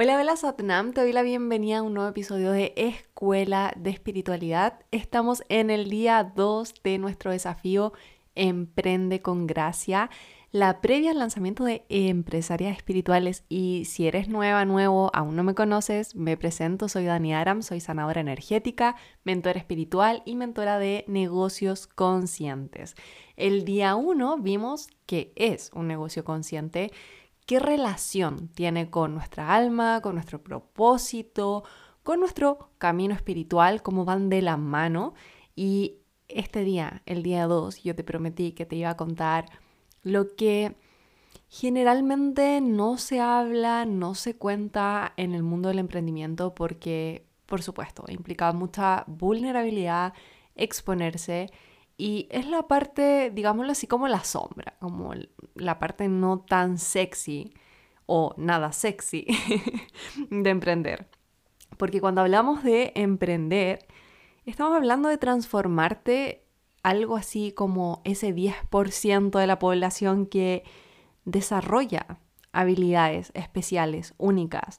Hola, hola Satnam, te doy la bienvenida a un nuevo episodio de Escuela de Espiritualidad. Estamos en el día 2 de nuestro desafío Emprende con Gracia, la previa al lanzamiento de Empresarias Espirituales. Y si eres nueva, nuevo, aún no me conoces, me presento, soy Dani Aram, soy sanadora energética, mentora espiritual y mentora de negocios conscientes. El día 1 vimos que es un negocio consciente qué relación tiene con nuestra alma, con nuestro propósito, con nuestro camino espiritual, cómo van de la mano. Y este día, el día 2, yo te prometí que te iba a contar lo que generalmente no se habla, no se cuenta en el mundo del emprendimiento porque, por supuesto, implica mucha vulnerabilidad, exponerse y es la parte, digámoslo así, como la sombra, como la parte no tan sexy o nada sexy de emprender. Porque cuando hablamos de emprender, estamos hablando de transformarte algo así como ese 10% de la población que desarrolla habilidades especiales, únicas,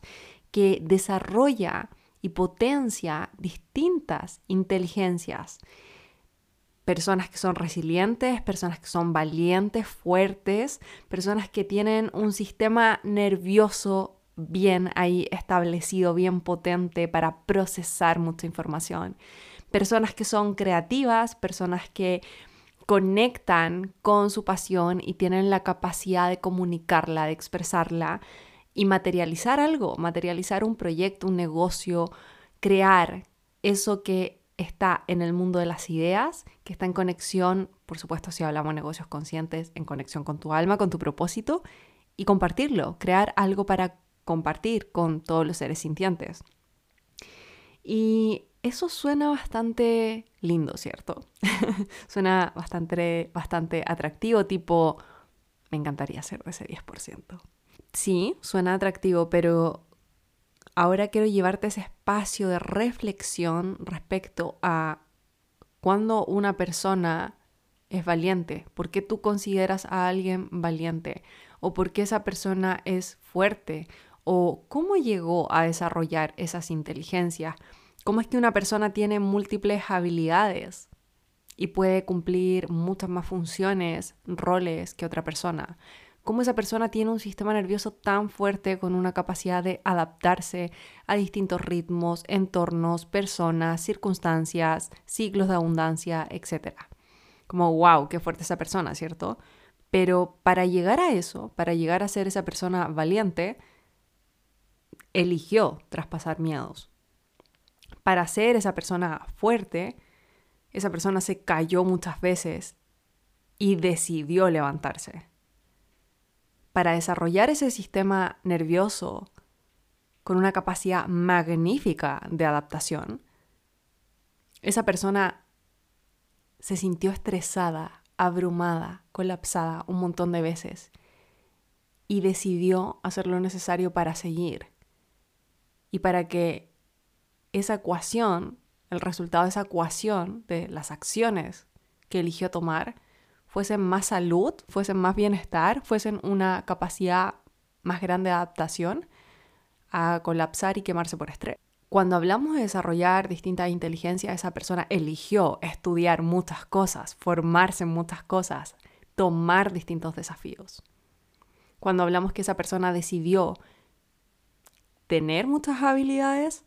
que desarrolla y potencia distintas inteligencias personas que son resilientes, personas que son valientes, fuertes, personas que tienen un sistema nervioso bien ahí establecido, bien potente para procesar mucha información. Personas que son creativas, personas que conectan con su pasión y tienen la capacidad de comunicarla, de expresarla y materializar algo, materializar un proyecto, un negocio, crear eso que está en el mundo de las ideas, que está en conexión, por supuesto si hablamos de negocios conscientes, en conexión con tu alma, con tu propósito, y compartirlo, crear algo para compartir con todos los seres sintientes. Y eso suena bastante lindo, ¿cierto? suena bastante, bastante atractivo, tipo, me encantaría ser de ese 10%. Sí, suena atractivo, pero ahora quiero llevarte ese espacio de reflexión respecto a cuando una persona es valiente, por qué tú consideras a alguien valiente o por qué esa persona es fuerte o cómo llegó a desarrollar esas inteligencias, cómo es que una persona tiene múltiples habilidades y puede cumplir muchas más funciones, roles que otra persona cómo esa persona tiene un sistema nervioso tan fuerte con una capacidad de adaptarse a distintos ritmos, entornos, personas, circunstancias, ciclos de abundancia, etc. Como, wow, qué fuerte esa persona, ¿cierto? Pero para llegar a eso, para llegar a ser esa persona valiente, eligió traspasar miedos. Para ser esa persona fuerte, esa persona se cayó muchas veces y decidió levantarse para desarrollar ese sistema nervioso con una capacidad magnífica de adaptación, esa persona se sintió estresada, abrumada, colapsada un montón de veces y decidió hacer lo necesario para seguir y para que esa ecuación, el resultado de esa ecuación de las acciones que eligió tomar, fuesen más salud, fuesen más bienestar, fuesen una capacidad más grande de adaptación a colapsar y quemarse por estrés. Cuando hablamos de desarrollar distintas inteligencias, esa persona eligió estudiar muchas cosas, formarse en muchas cosas, tomar distintos desafíos. Cuando hablamos que esa persona decidió tener muchas habilidades,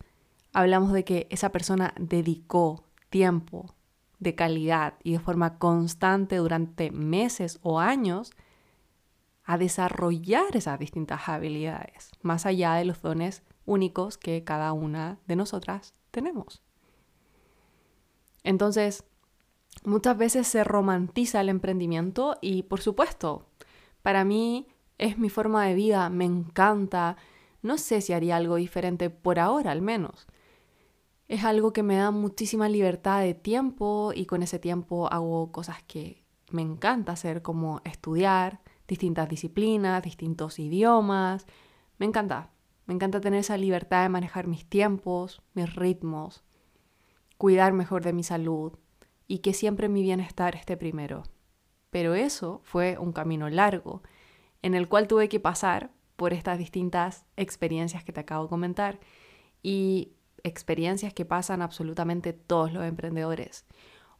hablamos de que esa persona dedicó tiempo, de calidad y de forma constante durante meses o años a desarrollar esas distintas habilidades, más allá de los dones únicos que cada una de nosotras tenemos. Entonces, muchas veces se romantiza el emprendimiento y por supuesto, para mí es mi forma de vida, me encanta, no sé si haría algo diferente por ahora al menos, es algo que me da muchísima libertad de tiempo y con ese tiempo hago cosas que me encanta hacer, como estudiar distintas disciplinas, distintos idiomas. Me encanta, me encanta tener esa libertad de manejar mis tiempos, mis ritmos, cuidar mejor de mi salud y que siempre mi bienestar esté primero. Pero eso fue un camino largo en el cual tuve que pasar por estas distintas experiencias que te acabo de comentar y experiencias que pasan absolutamente todos los emprendedores.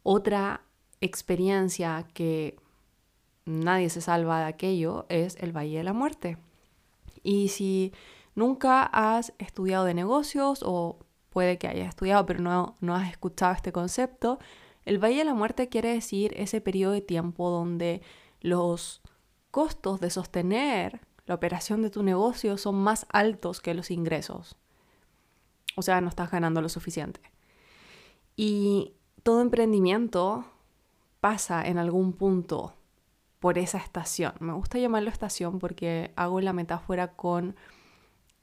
Otra experiencia que nadie se salva de aquello es el Valle de la Muerte. Y si nunca has estudiado de negocios o puede que hayas estudiado pero no, no has escuchado este concepto, el Valle de la Muerte quiere decir ese periodo de tiempo donde los costos de sostener la operación de tu negocio son más altos que los ingresos. O sea, no estás ganando lo suficiente. Y todo emprendimiento pasa en algún punto por esa estación. Me gusta llamarlo estación porque hago la metáfora con,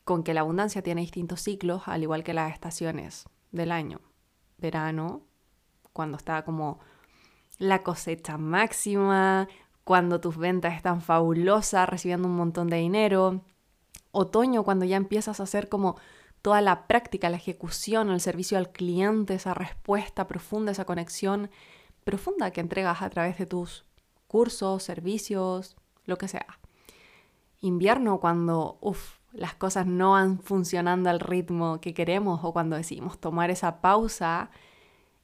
con que la abundancia tiene distintos ciclos, al igual que las estaciones del año. Verano, cuando está como la cosecha máxima, cuando tus ventas están fabulosas, recibiendo un montón de dinero. Otoño, cuando ya empiezas a hacer como toda la práctica, la ejecución, el servicio al cliente, esa respuesta profunda, esa conexión profunda que entregas a través de tus cursos, servicios, lo que sea. Invierno, cuando uf, las cosas no van funcionando al ritmo que queremos o cuando decidimos tomar esa pausa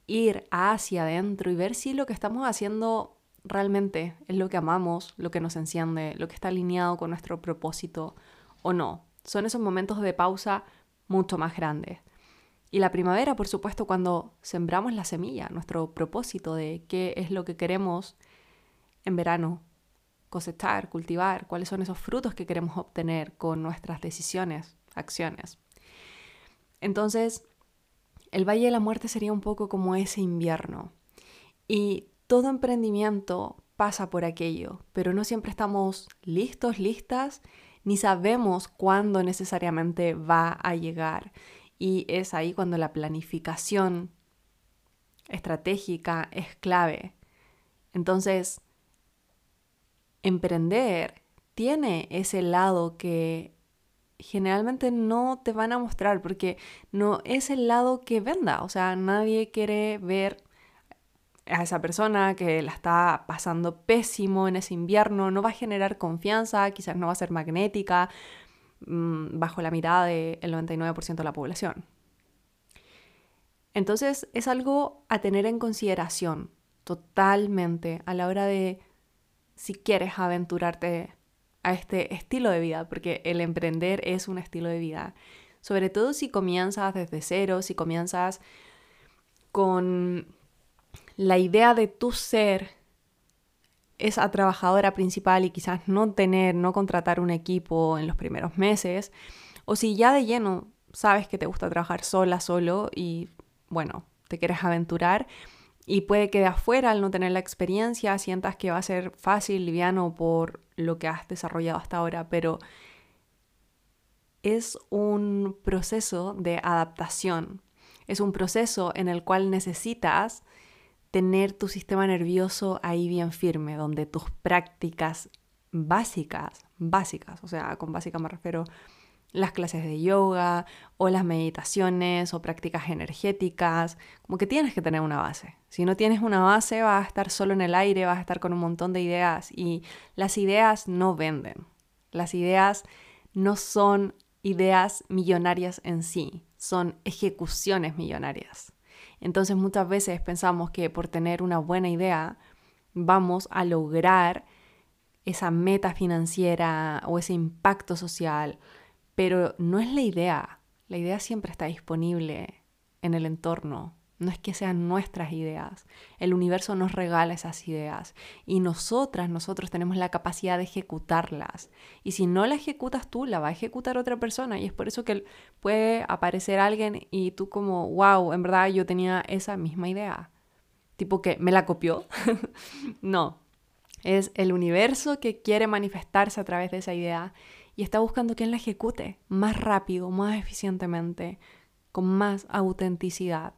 ir hacia adentro y ver si lo que estamos haciendo realmente es lo que amamos, lo que nos enciende, lo que está alineado con nuestro propósito o no. Son esos momentos de pausa mucho más grandes. Y la primavera, por supuesto, cuando sembramos la semilla, nuestro propósito de qué es lo que queremos en verano, cosechar, cultivar, cuáles son esos frutos que queremos obtener con nuestras decisiones, acciones. Entonces, el Valle de la Muerte sería un poco como ese invierno. Y todo emprendimiento pasa por aquello, pero no siempre estamos listos, listas, ni sabemos cuándo necesariamente va a llegar. Y es ahí cuando la planificación estratégica es clave. Entonces, emprender tiene ese lado que generalmente no te van a mostrar porque no es el lado que venda. O sea, nadie quiere ver a esa persona que la está pasando pésimo en ese invierno, no va a generar confianza, quizás no va a ser magnética mm, bajo la mirada del 99% de la población. Entonces es algo a tener en consideración totalmente a la hora de si quieres aventurarte a este estilo de vida, porque el emprender es un estilo de vida. Sobre todo si comienzas desde cero, si comienzas con la idea de tu ser esa trabajadora principal y quizás no tener, no contratar un equipo en los primeros meses, o si ya de lleno sabes que te gusta trabajar sola, solo y bueno, te quieres aventurar, y puede que de afuera, al no tener la experiencia, sientas que va a ser fácil, liviano por lo que has desarrollado hasta ahora, pero es un proceso de adaptación. Es un proceso en el cual necesitas tener tu sistema nervioso ahí bien firme, donde tus prácticas básicas, básicas, o sea, con básica me refiero las clases de yoga o las meditaciones o prácticas energéticas, como que tienes que tener una base. Si no tienes una base vas a estar solo en el aire, vas a estar con un montón de ideas y las ideas no venden. Las ideas no son ideas millonarias en sí, son ejecuciones millonarias. Entonces muchas veces pensamos que por tener una buena idea vamos a lograr esa meta financiera o ese impacto social pero no es la idea. La idea siempre está disponible en el entorno. No es que sean nuestras ideas. El universo nos regala esas ideas y nosotras, nosotros tenemos la capacidad de ejecutarlas. Y si no la ejecutas tú, la va a ejecutar otra persona. Y es por eso que puede aparecer alguien y tú como, wow, en verdad yo tenía esa misma idea. Tipo que me la copió. no. Es el universo que quiere manifestarse a través de esa idea y está buscando quien la ejecute más rápido, más eficientemente, con más autenticidad.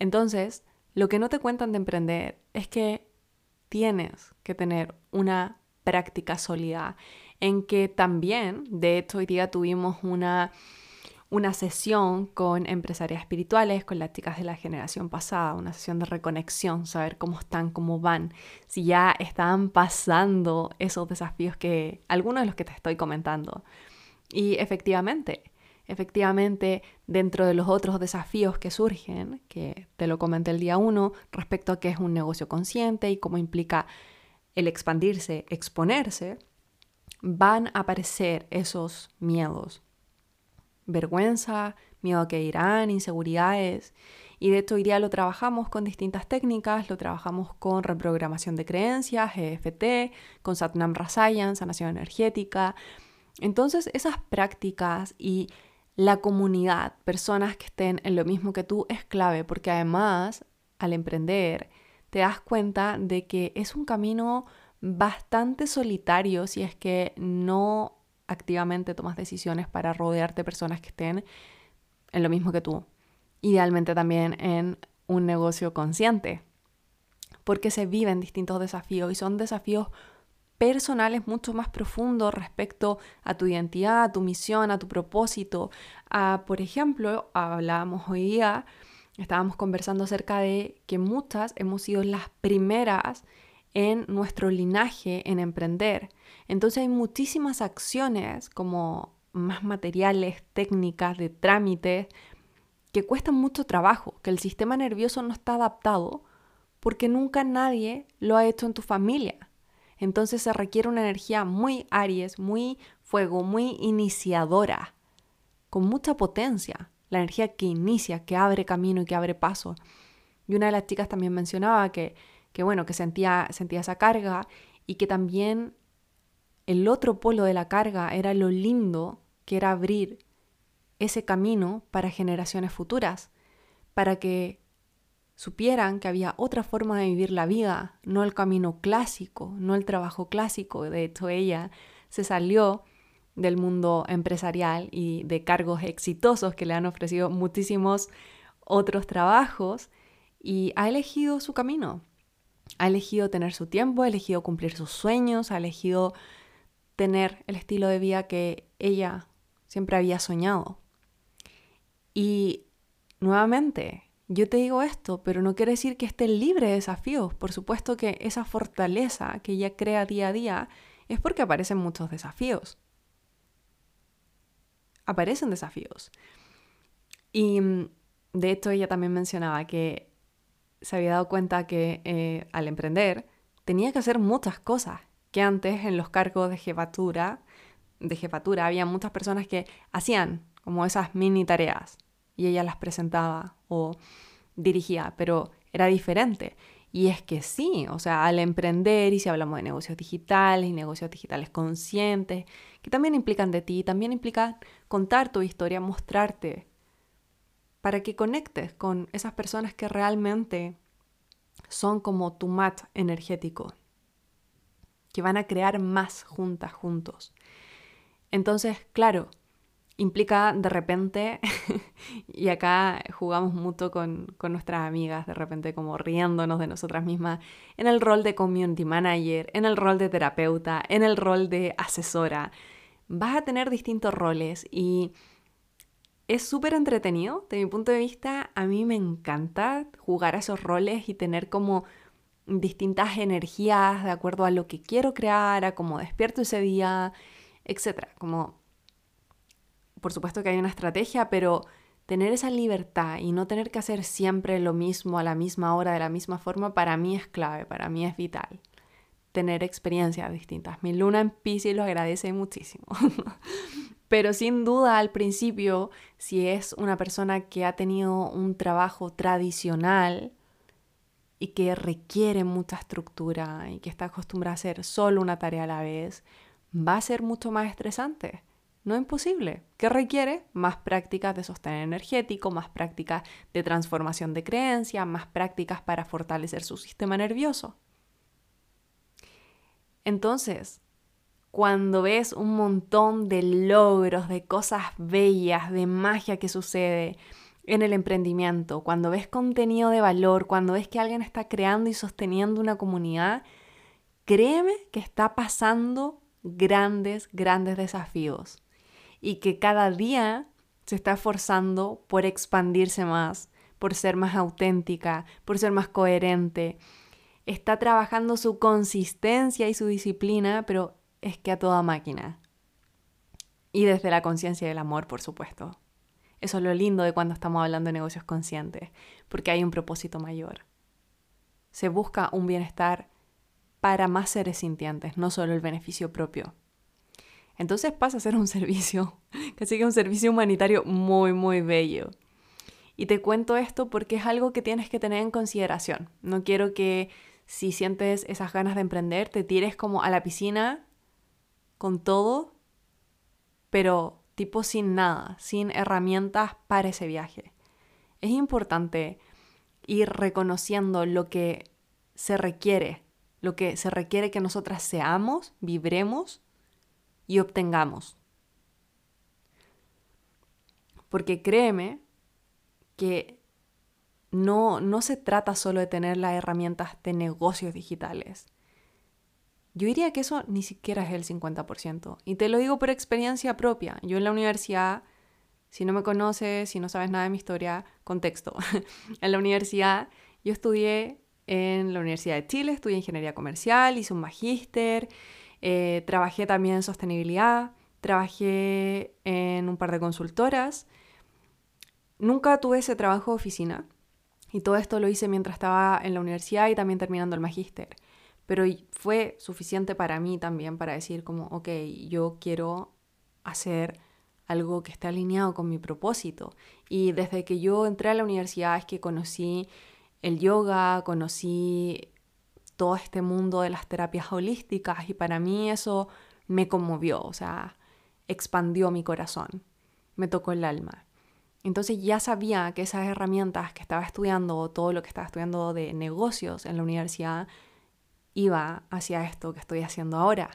Entonces, lo que no te cuentan de emprender es que tienes que tener una práctica sólida en que también, de hecho, hoy día tuvimos una, una sesión con empresarias espirituales, con las chicas de la generación pasada, una sesión de reconexión, saber cómo están, cómo van, si ya están pasando esos desafíos que algunos de los que te estoy comentando. Y efectivamente, efectivamente, dentro de los otros desafíos que surgen, que te lo comenté el día uno, respecto a qué es un negocio consciente y cómo implica el expandirse, exponerse, van a aparecer esos miedos, vergüenza, miedo a que irán, inseguridades. Y de hecho hoy día lo trabajamos con distintas técnicas, lo trabajamos con reprogramación de creencias, EFT, con Satnam Rasayan, sanación energética. Entonces esas prácticas y la comunidad, personas que estén en lo mismo que tú, es clave porque además al emprender te das cuenta de que es un camino bastante solitario si es que no activamente tomas decisiones para rodearte de personas que estén en lo mismo que tú. Idealmente también en un negocio consciente, porque se viven distintos desafíos y son desafíos personales mucho más profundos respecto a tu identidad, a tu misión, a tu propósito. A, por ejemplo, hablábamos hoy día, estábamos conversando acerca de que muchas hemos sido las primeras en nuestro linaje en emprender. Entonces hay muchísimas acciones como más materiales, técnicas, de trámite, que cuestan mucho trabajo, que el sistema nervioso no está adaptado porque nunca nadie lo ha hecho en tu familia. Entonces se requiere una energía muy Aries, muy fuego, muy iniciadora, con mucha potencia, la energía que inicia, que abre camino y que abre paso. Y una de las chicas también mencionaba que que bueno, que sentía, sentía esa carga y que también el otro polo de la carga era lo lindo que era abrir ese camino para generaciones futuras, para que supieran que había otra forma de vivir la vida, no el camino clásico, no el trabajo clásico. De hecho, ella se salió del mundo empresarial y de cargos exitosos que le han ofrecido muchísimos otros trabajos y ha elegido su camino. Ha elegido tener su tiempo, ha elegido cumplir sus sueños, ha elegido tener el estilo de vida que ella siempre había soñado. Y nuevamente, yo te digo esto, pero no quiere decir que esté libre de desafíos. Por supuesto que esa fortaleza que ella crea día a día es porque aparecen muchos desafíos. Aparecen desafíos. Y mm, de hecho ella también mencionaba que se había dado cuenta que eh, al emprender tenía que hacer muchas cosas que antes en los cargos de jefatura, de jefatura había muchas personas que hacían como esas mini tareas y ella las presentaba o dirigía, pero era diferente. Y es que sí, o sea, al emprender, y si hablamos de negocios digitales y negocios digitales conscientes, que también implican de ti, también implican contar tu historia, mostrarte para que conectes con esas personas que realmente son como tu mat energético, que van a crear más juntas, juntos. Entonces, claro, implica de repente, y acá jugamos mucho con, con, nuestras amigas, de repente como riéndonos de nosotras mismas, en el rol de community manager, en el rol de terapeuta, en el rol de asesora. Vas a tener distintos roles y es súper entretenido, de mi punto de vista, a mí me encanta jugar a esos roles y tener como distintas energías de acuerdo a lo que quiero crear, a cómo despierto ese día, etc. Como, por supuesto que hay una estrategia, pero tener esa libertad y no tener que hacer siempre lo mismo a la misma hora, de la misma forma, para mí es clave, para mí es vital. Tener experiencias distintas. Mi luna en Pisces lo agradece muchísimo. Pero sin duda al principio, si es una persona que ha tenido un trabajo tradicional y que requiere mucha estructura y que está acostumbrada a hacer solo una tarea a la vez, va a ser mucho más estresante. No imposible. ¿Qué requiere? Más prácticas de sostén energético, más prácticas de transformación de creencia, más prácticas para fortalecer su sistema nervioso. Entonces, cuando ves un montón de logros, de cosas bellas, de magia que sucede en el emprendimiento, cuando ves contenido de valor, cuando ves que alguien está creando y sosteniendo una comunidad, créeme que está pasando grandes, grandes desafíos y que cada día se está esforzando por expandirse más, por ser más auténtica, por ser más coherente. Está trabajando su consistencia y su disciplina, pero es que a toda máquina. Y desde la conciencia del amor, por supuesto. Eso es lo lindo de cuando estamos hablando de negocios conscientes, porque hay un propósito mayor. Se busca un bienestar para más seres sintientes, no solo el beneficio propio. Entonces pasa a ser un servicio, casi que un servicio humanitario muy, muy bello. Y te cuento esto porque es algo que tienes que tener en consideración. No quiero que si sientes esas ganas de emprender, te tires como a la piscina con todo, pero tipo sin nada, sin herramientas para ese viaje. Es importante ir reconociendo lo que se requiere, lo que se requiere que nosotras seamos, vibremos y obtengamos. Porque créeme que no, no se trata solo de tener las herramientas de negocios digitales. Yo diría que eso ni siquiera es el 50%. Y te lo digo por experiencia propia. Yo en la universidad, si no me conoces, si no sabes nada de mi historia, contexto. en la universidad yo estudié en la Universidad de Chile, estudié ingeniería comercial, hice un magíster, eh, trabajé también en sostenibilidad, trabajé en un par de consultoras. Nunca tuve ese trabajo de oficina y todo esto lo hice mientras estaba en la universidad y también terminando el magíster. Pero fue suficiente para mí también para decir como, ok, yo quiero hacer algo que esté alineado con mi propósito. Y desde que yo entré a la universidad es que conocí el yoga, conocí todo este mundo de las terapias holísticas y para mí eso me conmovió, o sea, expandió mi corazón, me tocó el alma. Entonces ya sabía que esas herramientas que estaba estudiando, todo lo que estaba estudiando de negocios en la universidad, iba hacia esto que estoy haciendo ahora.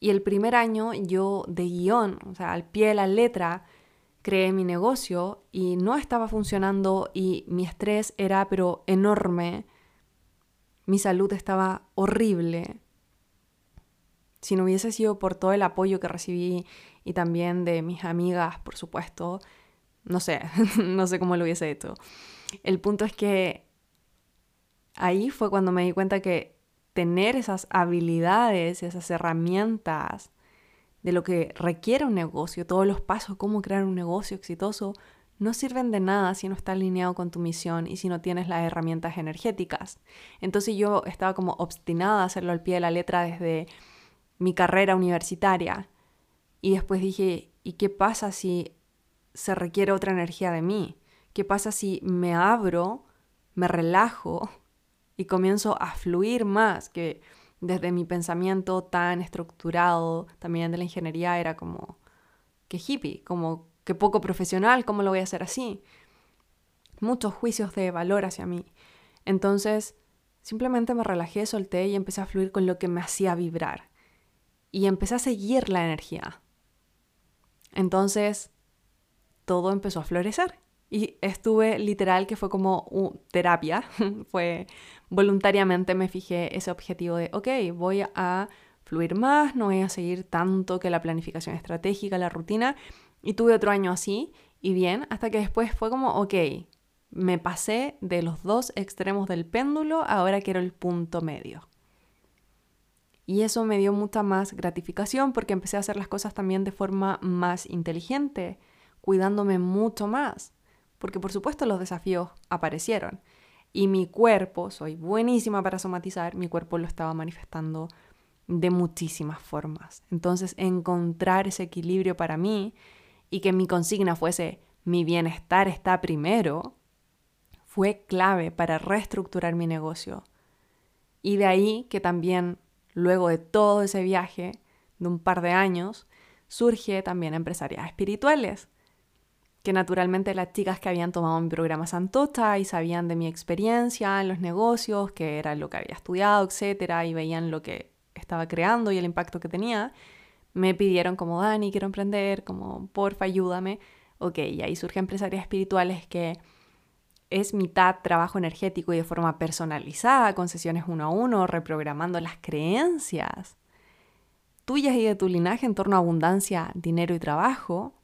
Y el primer año yo de guion, o sea, al pie de la letra, creé mi negocio y no estaba funcionando y mi estrés era pero enorme. Mi salud estaba horrible. Si no hubiese sido por todo el apoyo que recibí y también de mis amigas, por supuesto, no sé, no sé cómo lo hubiese hecho. El punto es que ahí fue cuando me di cuenta que tener esas habilidades, esas herramientas de lo que requiere un negocio, todos los pasos, cómo crear un negocio exitoso, no sirven de nada si no está alineado con tu misión y si no tienes las herramientas energéticas. Entonces yo estaba como obstinada a hacerlo al pie de la letra desde mi carrera universitaria. Y después dije, ¿y qué pasa si se requiere otra energía de mí? ¿Qué pasa si me abro, me relajo y comienzo a fluir más, que desde mi pensamiento tan estructurado también de la ingeniería era como que hippie, como que poco profesional, ¿cómo lo voy a hacer así? Muchos juicios de valor hacia mí. Entonces, simplemente me relajé, solté y empecé a fluir con lo que me hacía vibrar. Y empecé a seguir la energía. Entonces, todo empezó a florecer. Y estuve literal que fue como terapia, fue voluntariamente me fijé ese objetivo de, ok, voy a fluir más, no voy a seguir tanto que la planificación estratégica, la rutina. Y tuve otro año así y bien, hasta que después fue como, ok, me pasé de los dos extremos del péndulo, ahora quiero el punto medio. Y eso me dio mucha más gratificación porque empecé a hacer las cosas también de forma más inteligente, cuidándome mucho más porque por supuesto los desafíos aparecieron. Y mi cuerpo, soy buenísima para somatizar, mi cuerpo lo estaba manifestando de muchísimas formas. Entonces, encontrar ese equilibrio para mí y que mi consigna fuese mi bienestar está primero, fue clave para reestructurar mi negocio. Y de ahí que también, luego de todo ese viaje de un par de años, surge también empresarias espirituales que naturalmente las chicas que habían tomado mi programa Santota y sabían de mi experiencia en los negocios, que era lo que había estudiado, etcétera, y veían lo que estaba creando y el impacto que tenía, me pidieron como Dani, quiero emprender, como porfa, ayúdame. Ok, y ahí surgen empresarias espirituales que es mitad trabajo energético y de forma personalizada, con sesiones uno a uno, reprogramando las creencias tuyas y de tu linaje en torno a abundancia, dinero y trabajo,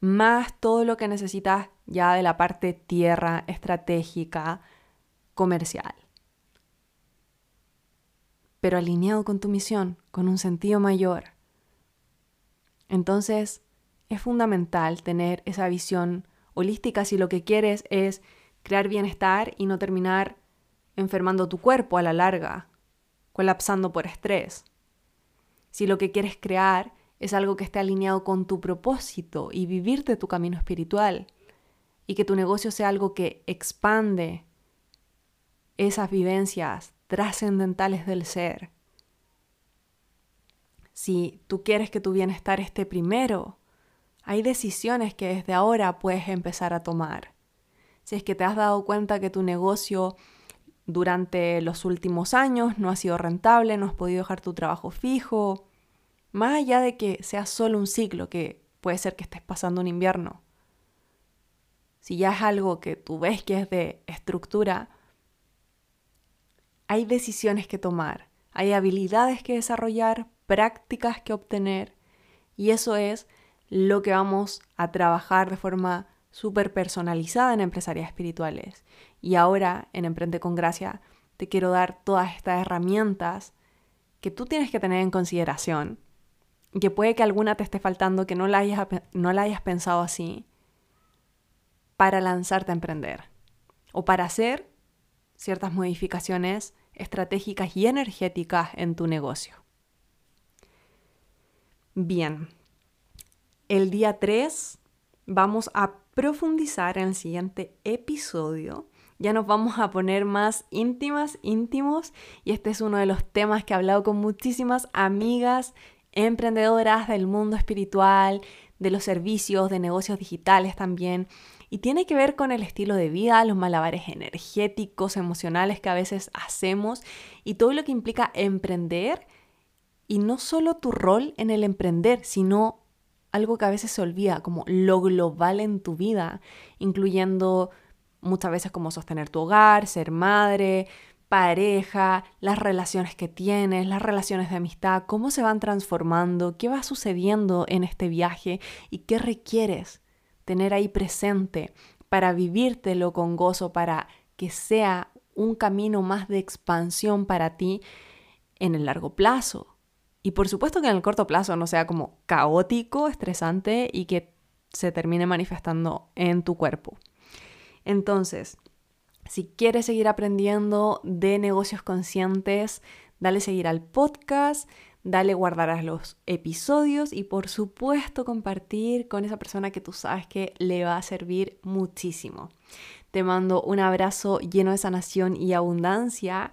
más todo lo que necesitas ya de la parte tierra, estratégica, comercial. Pero alineado con tu misión, con un sentido mayor. Entonces, es fundamental tener esa visión holística si lo que quieres es crear bienestar y no terminar enfermando tu cuerpo a la larga, colapsando por estrés. Si lo que quieres crear es algo que esté alineado con tu propósito y vivirte tu camino espiritual y que tu negocio sea algo que expande esas vivencias trascendentales del ser. Si tú quieres que tu bienestar esté primero, hay decisiones que desde ahora puedes empezar a tomar. Si es que te has dado cuenta que tu negocio durante los últimos años no ha sido rentable, no has podido dejar tu trabajo fijo, más allá de que sea solo un ciclo, que puede ser que estés pasando un invierno. Si ya es algo que tú ves que es de estructura, hay decisiones que tomar, hay habilidades que desarrollar, prácticas que obtener, y eso es lo que vamos a trabajar de forma súper personalizada en Empresarias Espirituales. Y ahora en Emprende con Gracia te quiero dar todas estas herramientas que tú tienes que tener en consideración, que puede que alguna te esté faltando, que no la hayas, no la hayas pensado así, para lanzarte a emprender o para hacer ciertas modificaciones estratégicas y energéticas en tu negocio. Bien, el día 3 vamos a profundizar en el siguiente episodio. Ya nos vamos a poner más íntimas, íntimos, y este es uno de los temas que he hablado con muchísimas amigas emprendedoras del mundo espiritual, de los servicios, de negocios digitales también. Y tiene que ver con el estilo de vida, los malabares energéticos, emocionales que a veces hacemos y todo lo que implica emprender. Y no solo tu rol en el emprender, sino algo que a veces se olvida, como lo global en tu vida, incluyendo muchas veces como sostener tu hogar, ser madre, pareja, las relaciones que tienes, las relaciones de amistad, cómo se van transformando, qué va sucediendo en este viaje y qué requieres tener ahí presente para vivírtelo con gozo, para que sea un camino más de expansión para ti en el largo plazo. Y por supuesto que en el corto plazo no sea como caótico, estresante y que se termine manifestando en tu cuerpo. Entonces, si quieres seguir aprendiendo de negocios conscientes, dale seguir al podcast, dale guardar a los episodios y por supuesto compartir con esa persona que tú sabes que le va a servir muchísimo. Te mando un abrazo lleno de sanación y abundancia